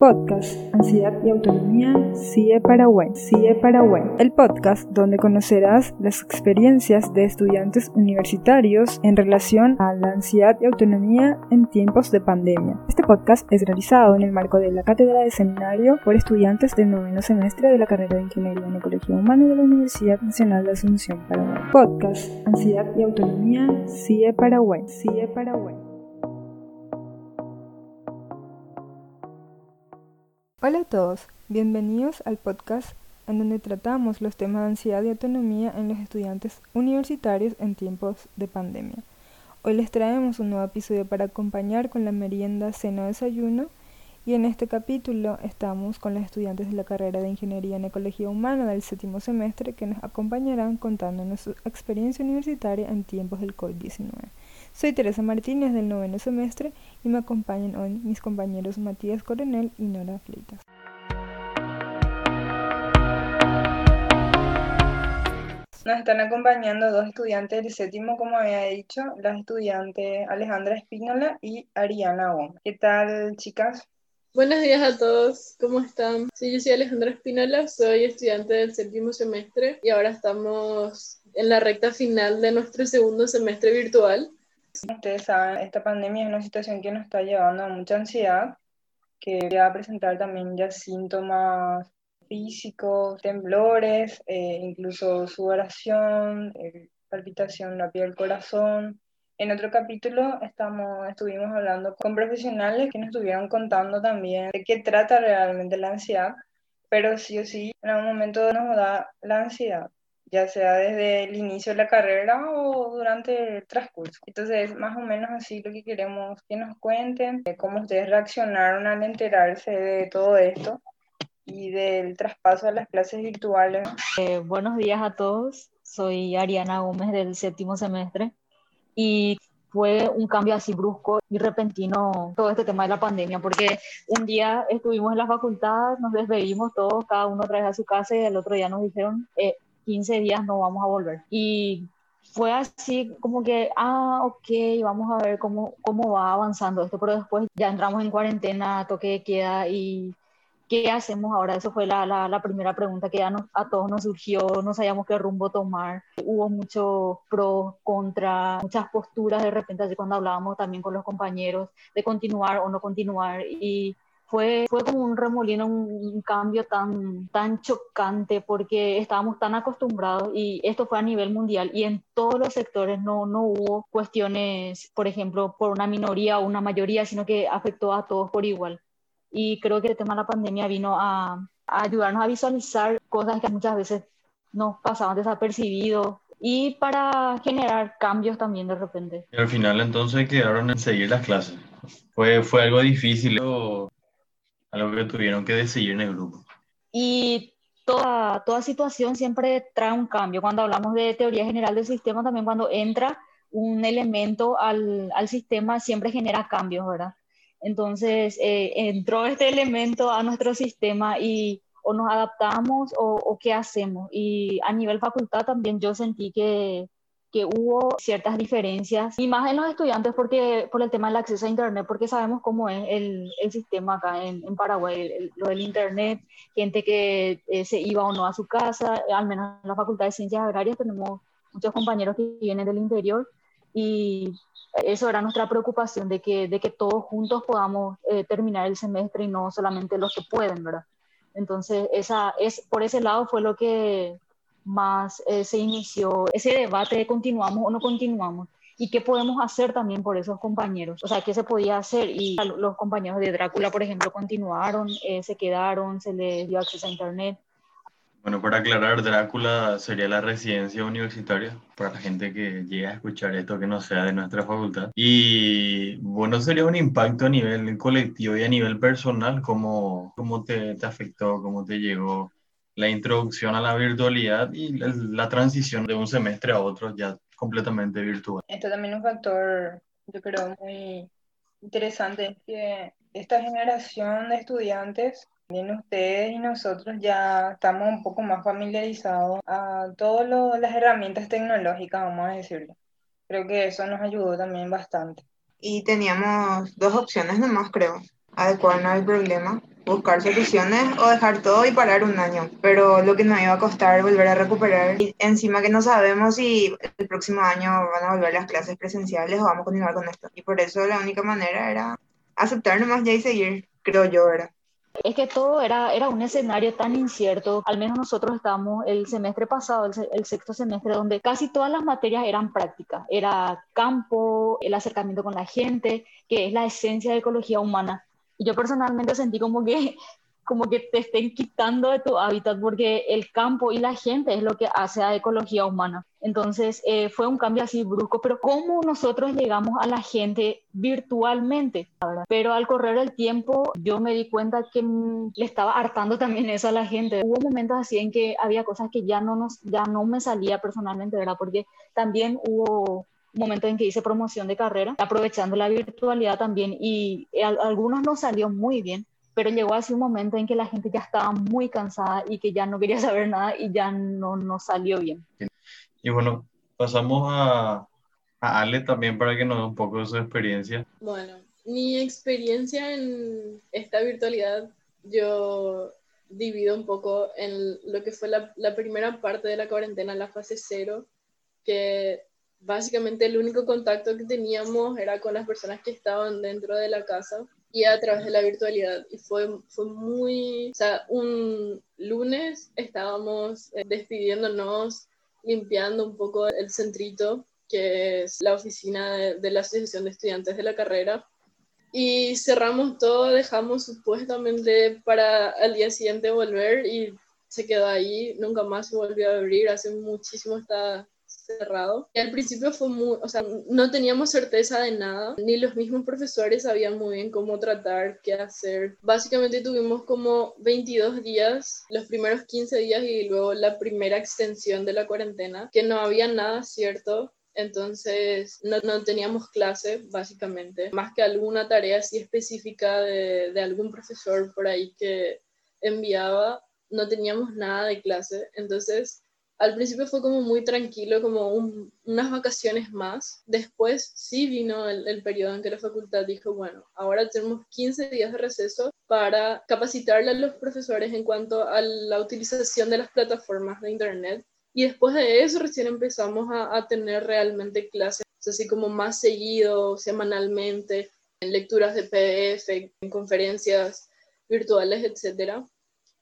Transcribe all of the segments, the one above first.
Podcast Ansiedad y Autonomía CIE Paraguay. CIE Paraguay. El podcast donde conocerás las experiencias de estudiantes universitarios en relación a la ansiedad y autonomía en tiempos de pandemia. Este podcast es realizado en el marco de la cátedra de seminario por estudiantes del noveno semestre de la carrera de Ingeniería en Ecología Humana de la Universidad Nacional de Asunción, Paraguay. Podcast Ansiedad y Autonomía CIE Paraguay. CIE Paraguay. Hola a todos, bienvenidos al podcast en donde tratamos los temas de ansiedad y autonomía en los estudiantes universitarios en tiempos de pandemia. Hoy les traemos un nuevo episodio para acompañar con la merienda cena desayuno y en este capítulo estamos con los estudiantes de la carrera de Ingeniería en Ecología Humana del séptimo semestre que nos acompañarán contándonos su experiencia universitaria en tiempos del COVID-19. Soy Teresa Martínez del noveno semestre y me acompañan hoy mis compañeros Matías Coronel y Nora Fleitas. Nos están acompañando dos estudiantes del séptimo, como había dicho, las estudiantes Alejandra Espínola y Ariana Wong. ¿Qué tal, chicas? Buenos días a todos, ¿cómo están? Sí, yo soy Alejandra Espínola, soy estudiante del séptimo semestre y ahora estamos en la recta final de nuestro segundo semestre virtual. Ustedes saben, esta pandemia es una situación que nos está llevando a mucha ansiedad, que va a presentar también ya síntomas físicos, temblores, eh, incluso sudoración, eh, palpitación piel del corazón. En otro capítulo estamos, estuvimos hablando con profesionales que nos estuvieron contando también de qué trata realmente la ansiedad, pero sí o sí, en algún momento nos da la ansiedad ya sea desde el inicio de la carrera o durante el transcurso. Entonces, más o menos así lo que queremos que nos cuenten, de cómo ustedes reaccionaron al enterarse de todo esto y del traspaso a las clases virtuales. Eh, buenos días a todos, soy Ariana Gómez del séptimo semestre y fue un cambio así brusco y repentino todo este tema de la pandemia, porque un día estuvimos en la facultad, nos despedimos todos, cada uno trae a su casa y el otro día nos dijeron, eh, 15 días no vamos a volver. Y fue así como que, ah, ok, vamos a ver cómo, cómo va avanzando esto, pero después ya entramos en cuarentena, toque de queda y ¿qué hacemos ahora? Eso fue la, la, primera pregunta que ya a todos nos surgió, no sabíamos qué rumbo tomar. Hubo muchos pros, contra, muchas posturas de repente, así cuando hablábamos también con los compañeros de continuar o no continuar y fue, fue como un remolino, un, cambio tan, tan chocante porque estábamos tan acostumbrados y esto fue a nivel mundial y en todos los sectores no, no hubo cuestiones, por ejemplo, por una minoría o una mayoría, sino que afectó a todos por igual. Y creo que el tema de la pandemia vino a, a ayudarnos a visualizar cosas que muchas veces nos pasaban desapercibidos y para generar cambios también de repente. Y al final entonces quedaron en seguir las clases. Fue, fue algo difícil algo que tuvieron que decidir en el grupo. Y toda, toda situación siempre trae un cambio. Cuando hablamos de teoría general del sistema, también cuando entra un elemento al, al sistema, siempre genera cambios, ¿verdad? Entonces, eh, entró este elemento a nuestro sistema y o nos adaptamos o, o, qué hacemos. Y a nivel facultad también yo sentí que que hubo ciertas diferencias, y más en los estudiantes porque, por el tema del acceso a Internet, porque sabemos cómo es el, el sistema acá en, en Paraguay, lo del Internet, gente que eh, se iba o no a su casa, al menos en la Facultad de Ciencias Agrarias tenemos muchos compañeros que vienen del interior y eso era nuestra preocupación, de que, de que todos juntos podamos eh, terminar el semestre y no solamente los que pueden, ¿verdad? Entonces, esa, es, por ese lado fue lo que más eh, se inició ese debate de continuamos o no continuamos y qué podemos hacer también por esos compañeros, o sea, qué se podía hacer y los compañeros de Drácula, por ejemplo, continuaron, eh, se quedaron, se les dio acceso a Internet. Bueno, para aclarar, Drácula sería la residencia universitaria para la gente que llega a escuchar esto que no sea de nuestra facultad. Y bueno, sería un impacto a nivel colectivo y a nivel personal, ¿cómo, cómo te, te afectó, cómo te llegó? La introducción a la virtualidad y la, transición de un semestre a otro ya completamente virtual. Esto también es un factor, yo creo, muy interesante, que esta generación de estudiantes, bien ustedes y nosotros ya estamos un poco más familiarizados a todas las herramientas tecnológicas, vamos a decirlo. Creo que eso nos ayudó también bastante. Y teníamos dos opciones nomás, creo. Adecuarnos al problema buscar soluciones o dejar todo y parar un año. Pero lo que nos iba a costar volver a recuperar. Y encima que no sabemos si el próximo año van a volver las clases presenciales o vamos a continuar con esto. Y por eso la única manera era aceptar nomás ya y seguir, creo yo, ¿verdad? Es que todo era, era un escenario tan incierto, al menos nosotros estábamos el semestre pasado, el, el, sexto semestre, donde casi todas las materias eran prácticas, era campo, el acercamiento con la gente, que es la esencia de ecología humana. Yo personalmente sentí como que como que te estén quitando de tu hábitat porque el campo y la gente es lo que hace a ecología humana. Entonces eh, fue un cambio así brusco, pero ¿cómo nosotros llegamos a la gente virtualmente? Pero al correr el tiempo yo me di cuenta que mm, le estaba hartando también eso a la gente. Hubo momentos así en que había cosas que ya no, nos, ya no me salía personalmente, ¿verdad? Porque también hubo momento en que hice promoción de carrera, aprovechando la virtualidad también, y a, algunos nos salió muy bien, pero llegó así un momento en que la gente ya estaba muy cansada y que ya no quería saber nada y ya no, no salió bien. Y bueno, pasamos a, a Ale también para que nos dé un poco de su experiencia. Bueno, mi experiencia en esta virtualidad, yo divido un poco en lo que fue la, la primera parte de la cuarentena, la fase cero, que básicamente el único contacto que teníamos era con las personas que estaban dentro de la casa y a través de la virtualidad. Y fue, fue muy, o sea, un lunes estábamos eh, despidiéndonos, limpiando un poco el centrito, que es la oficina de, la Asociación de Estudiantes de la carrera. Y cerramos todo, dejamos supuestamente para al día siguiente volver y se quedó ahí, nunca más se volvió a abrir, hace muchísimo está cerrado. Al principio fue muy, o sea, no teníamos certeza de nada, ni los mismos profesores sabían muy bien cómo tratar, qué hacer. Básicamente tuvimos como 22 días, los primeros 15 días y luego la primera extensión de la cuarentena, que no había nada cierto. Entonces no, no teníamos clase, básicamente, más que alguna tarea así específica de, de algún profesor por ahí que enviaba, no teníamos nada de clase. Entonces al principio fue como muy tranquilo, como unas vacaciones más. Después sí vino el, periodo en que la facultad dijo, bueno, ahora tenemos 15 días de receso para capacitarle a los profesores en cuanto a la utilización de las plataformas de Internet. Y después de eso recién empezamos a, tener realmente clases, así como más seguido, semanalmente, en lecturas de PDF, en conferencias virtuales, etcétera.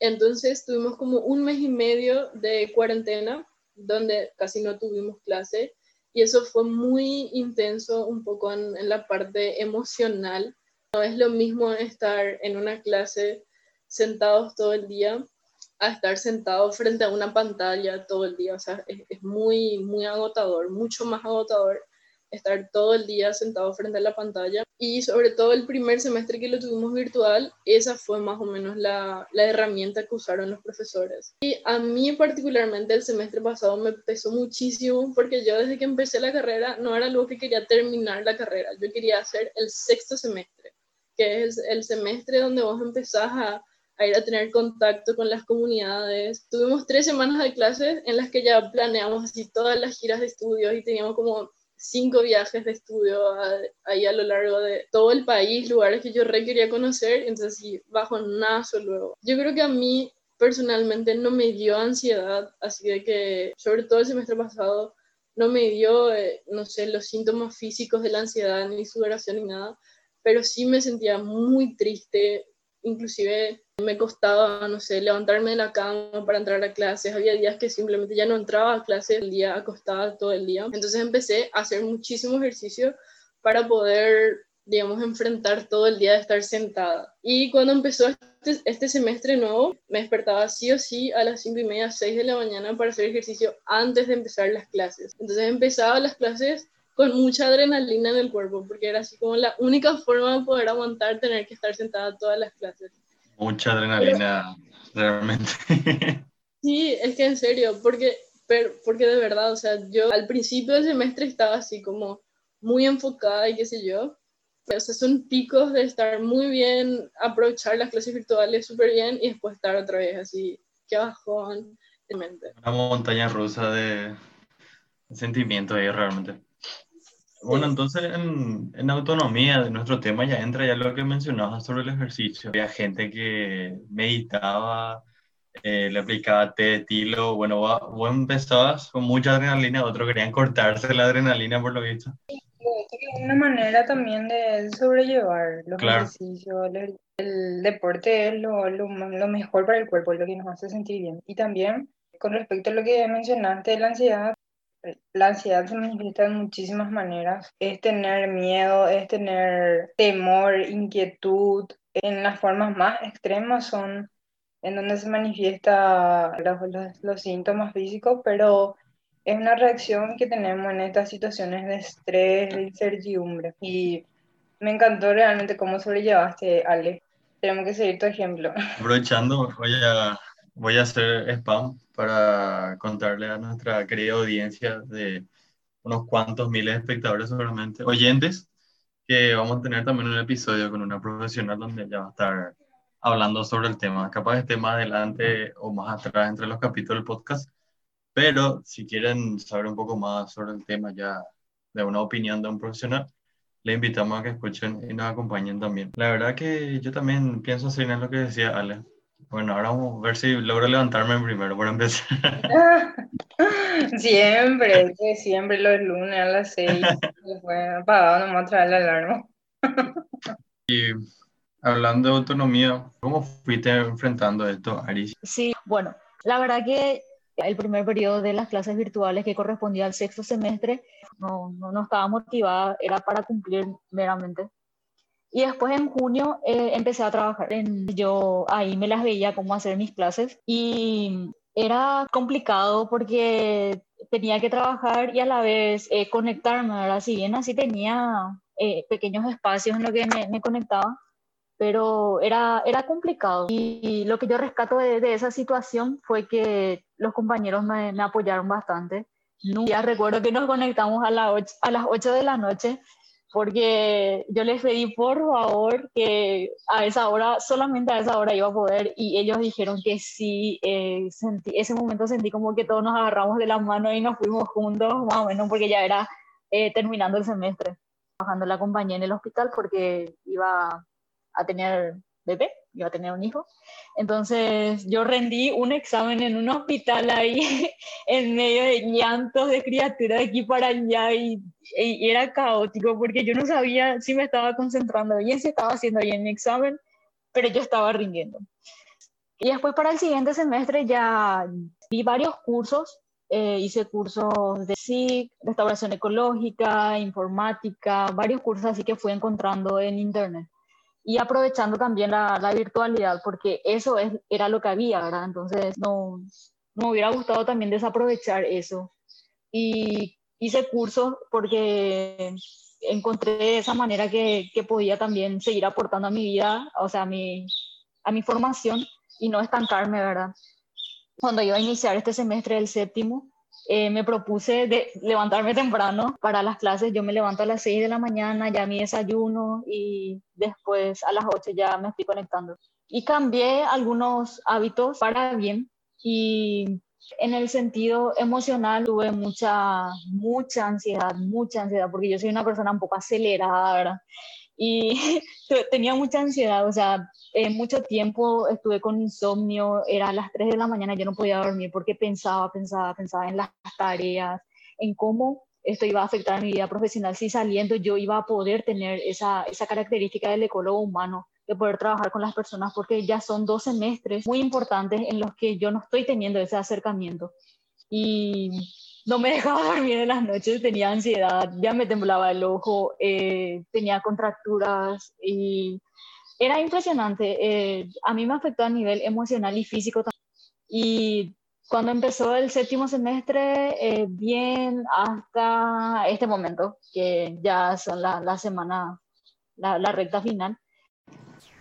Entonces tuvimos como un mes y medio de cuarentena donde casi no tuvimos clase y eso fue muy intenso un poco en, la parte emocional. No es lo mismo estar en una clase sentados todo el día a estar sentado frente a una pantalla todo el día. O sea, es, es muy, muy agotador, mucho más agotador estar todo el día sentado frente a la pantalla y sobre todo el primer semestre que lo tuvimos virtual, esa fue más o menos la, la, herramienta que usaron los profesores. Y a mí particularmente el semestre pasado me pesó muchísimo porque yo desde que empecé la carrera no era algo que quería terminar la carrera, yo quería hacer el sexto semestre, que es el semestre donde vos empezás a, a ir a tener contacto con las comunidades. Tuvimos tres semanas de clases en las que ya planeamos así todas las giras de estudios y teníamos como cinco viajes de estudio ahí a lo largo de todo el país, lugares que yo re quería conocer, entonces sí, bajo nazo luego. Yo creo que a mí personalmente no me dio ansiedad, así de que sobre todo el semestre pasado no me dio, eh, no sé, los síntomas físicos de la ansiedad, ni sudoración, ni nada, pero sí me sentía muy triste, inclusive me costaba, no sé, levantarme de la cama para entrar a clases. Había días que simplemente ya no entraba a clases el día acostada todo el día. Entonces empecé a hacer muchísimo ejercicio para poder, digamos, enfrentar todo el día de estar sentada. Y cuando empezó este, este semestre nuevo, me despertaba sí o sí a las 5 y media, 6 de la mañana para hacer ejercicio antes de empezar las clases. Entonces empezaba las clases con mucha adrenalina en el cuerpo, porque era así como la única forma de poder aguantar tener que estar sentada todas las clases. Mucha adrenalina, realmente. Sí, es que en serio, porque, pero, porque de verdad, o sea, yo al principio del semestre estaba así como muy enfocada y qué sé yo. O sea, son picos de estar muy bien, aprovechar las clases virtuales súper bien y después estar otra vez así, qué bajón. Una montaña rusa de sentimientos ahí realmente. Bueno, entonces en, en, autonomía de nuestro tema ya entra ya lo que mencionabas sobre el ejercicio. Había gente que meditaba, eh, le aplicaba té de tilo. Bueno, vos, empezabas con mucha adrenalina, otros querían cortarse la adrenalina por lo visto. Es una manera también de sobrellevar los ejercicios. El, deporte es lo, lo, lo mejor para el cuerpo, lo que nos hace sentir bien. Y también con respecto a lo que mencionaste de la ansiedad, la ansiedad se manifiesta de muchísimas maneras. Es tener miedo, es tener temor, inquietud. En las formas más extremas son en donde se manifiesta los, los, síntomas físicos, pero es una reacción que tenemos en estas situaciones de estrés, de incertidumbre. Y me encantó realmente cómo sobrellevaste, Ale. Tenemos que seguir tu ejemplo. Aprovechando, voy a, voy a hacer spam para contarle a nuestra querida audiencia de unos cuantos miles de espectadores seguramente, oyentes, que vamos a tener también un episodio con una profesional donde ya va a estar hablando sobre el tema. Capaz esté más adelante o más atrás entre los capítulos del podcast, pero si quieren saber un poco más sobre el tema ya de una opinión de un profesional, le invitamos a que escuchen y nos acompañen también. La verdad que yo también pienso seguir en lo que decía Ale. Bueno, ahora vamos a ver si logro levantarme primero por empezar. siempre, siempre los lunes a las seis, después apagado nomás traer la alarma. y hablando de autonomía, ¿cómo fuiste enfrentando esto, Aris? Sí, bueno, la verdad que el primer periodo de las clases virtuales que correspondía al sexto semestre no, no, no estaba motivada, era para cumplir meramente y después en junio eh, empecé a trabajar. Yo ahí me las veía cómo hacer mis clases y era complicado porque tenía que trabajar y a la vez eh, conectarme. Ahora, si bien así tenía eh, pequeños espacios en los que me, me, conectaba, pero era, era complicado. Y, lo que yo rescato de, de, esa situación fue que los compañeros me, me apoyaron bastante. Ya recuerdo que nos conectamos a, la a las 8 de la noche porque yo les pedí por favor que a esa hora, solamente a esa hora iba a poder y ellos dijeron que sí, eh, sentí, ese momento sentí como que todos nos agarramos de las manos y nos fuimos juntos, más o menos porque ya era eh, terminando el semestre, trabajando la compañía en el hospital porque iba a tener bebé, iba a tener un hijo. Entonces yo rendí un examen en un hospital ahí, en medio de llantos de criaturas de aquí para allá y, y, era caótico porque yo no sabía si me estaba concentrando bien, si estaba haciendo bien mi examen, pero yo estaba rindiendo. Y después para el siguiente semestre ya vi varios cursos, eh, hice cursos de SIC, restauración ecológica, informática, varios cursos así que fui encontrando en internet y aprovechando también la, virtualidad, porque eso es, era lo que había, ¿verdad? Entonces, no, no me hubiera gustado también desaprovechar eso. Y hice cursos porque encontré esa manera que, que, podía también seguir aportando a mi vida, o sea, a mi, a mi formación y no estancarme, ¿verdad? Cuando iba a iniciar este semestre del séptimo, eh, me propuse de levantarme temprano para las clases. Yo me levanto a las 6 de la mañana, ya mi desayuno y después a las 8 ya me estoy conectando. Y cambié algunos hábitos para bien y en el sentido emocional tuve mucha, mucha ansiedad, mucha ansiedad, porque yo soy una persona un poco acelerada, ¿verdad? Y tenía mucha ansiedad, o sea, eh, mucho tiempo estuve con insomnio, era a las 3 de la mañana, yo no podía dormir porque pensaba, pensaba, pensaba en las tareas, en cómo esto iba a afectar a mi vida profesional, si saliendo yo iba a poder tener esa, esa característica del ecólogo humano, de poder trabajar con las personas, porque ya son dos semestres muy importantes en los que yo no estoy teniendo ese acercamiento. Y no me dejaba dormir en las noches, tenía ansiedad, ya me temblaba el ojo, eh, tenía contracturas y era impresionante. Eh, a mí me afectó a nivel emocional y físico también. Y cuando empezó el séptimo semestre, eh, bien hasta este momento, que ya son la, la semana, la, la recta final.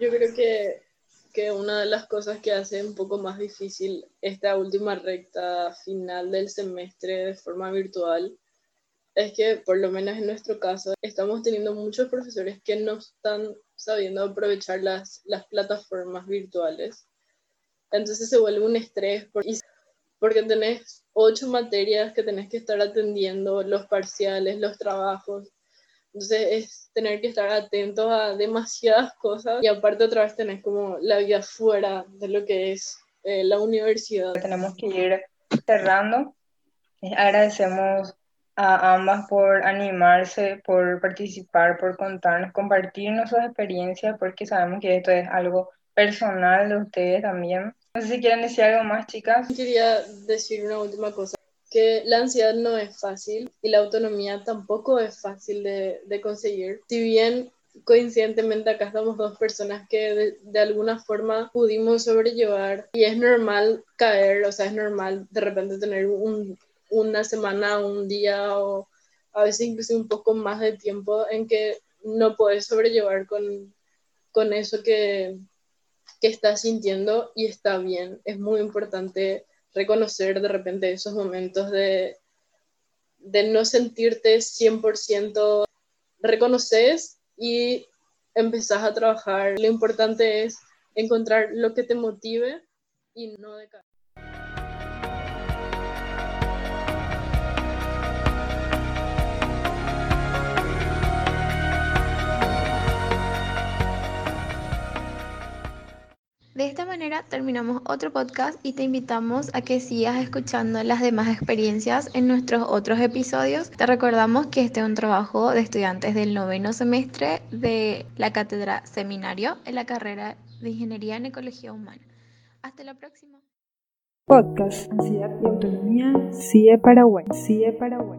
Yo creo que que una de las cosas que hace un poco más difícil esta última recta final del semestre de forma virtual es que, por lo menos en nuestro caso, estamos teniendo muchos profesores que no están sabiendo aprovechar las, las plataformas virtuales. Entonces se vuelve un estrés porque, porque tenés ocho materias que tenés que estar atendiendo, los parciales, los trabajos, Entonces es tener que estar atentos a demasiadas cosas y aparte otra vez tenés como la vida fuera de lo que es eh, la universidad. Tenemos que ir cerrando. Agradecemos a ambas por animarse, por participar, por contarnos, compartirnos sus experiencias, porque sabemos que esto es algo personal de ustedes también. No sé si quieren decir algo más, chicas. Quería decir una última cosa, que la ansiedad no es fácil y la autonomía tampoco es fácil de, conseguir. Si bien coincidentemente acá estamos dos personas que de, de, alguna forma pudimos sobrellevar y es normal caer, o sea, es normal de repente tener un, una semana, un día o a veces incluso un poco más de tiempo en que no puedes sobrellevar con, con eso que, que estás sintiendo y está bien. Es muy importante reconocer de repente esos momentos de, de no sentirte 100%, reconoces y empezás a trabajar. Lo importante es encontrar lo que te motive y no decaer. Manera terminamos otro podcast y te invitamos a que sigas escuchando las demás experiencias en nuestros otros episodios. Te recordamos que este es un trabajo de estudiantes del noveno semestre de la cátedra seminario en la carrera de Ingeniería en Ecología Humana. Hasta la próxima. Podcast Ansiedad y Autonomía, CIE Paraguay. CIE Paraguay.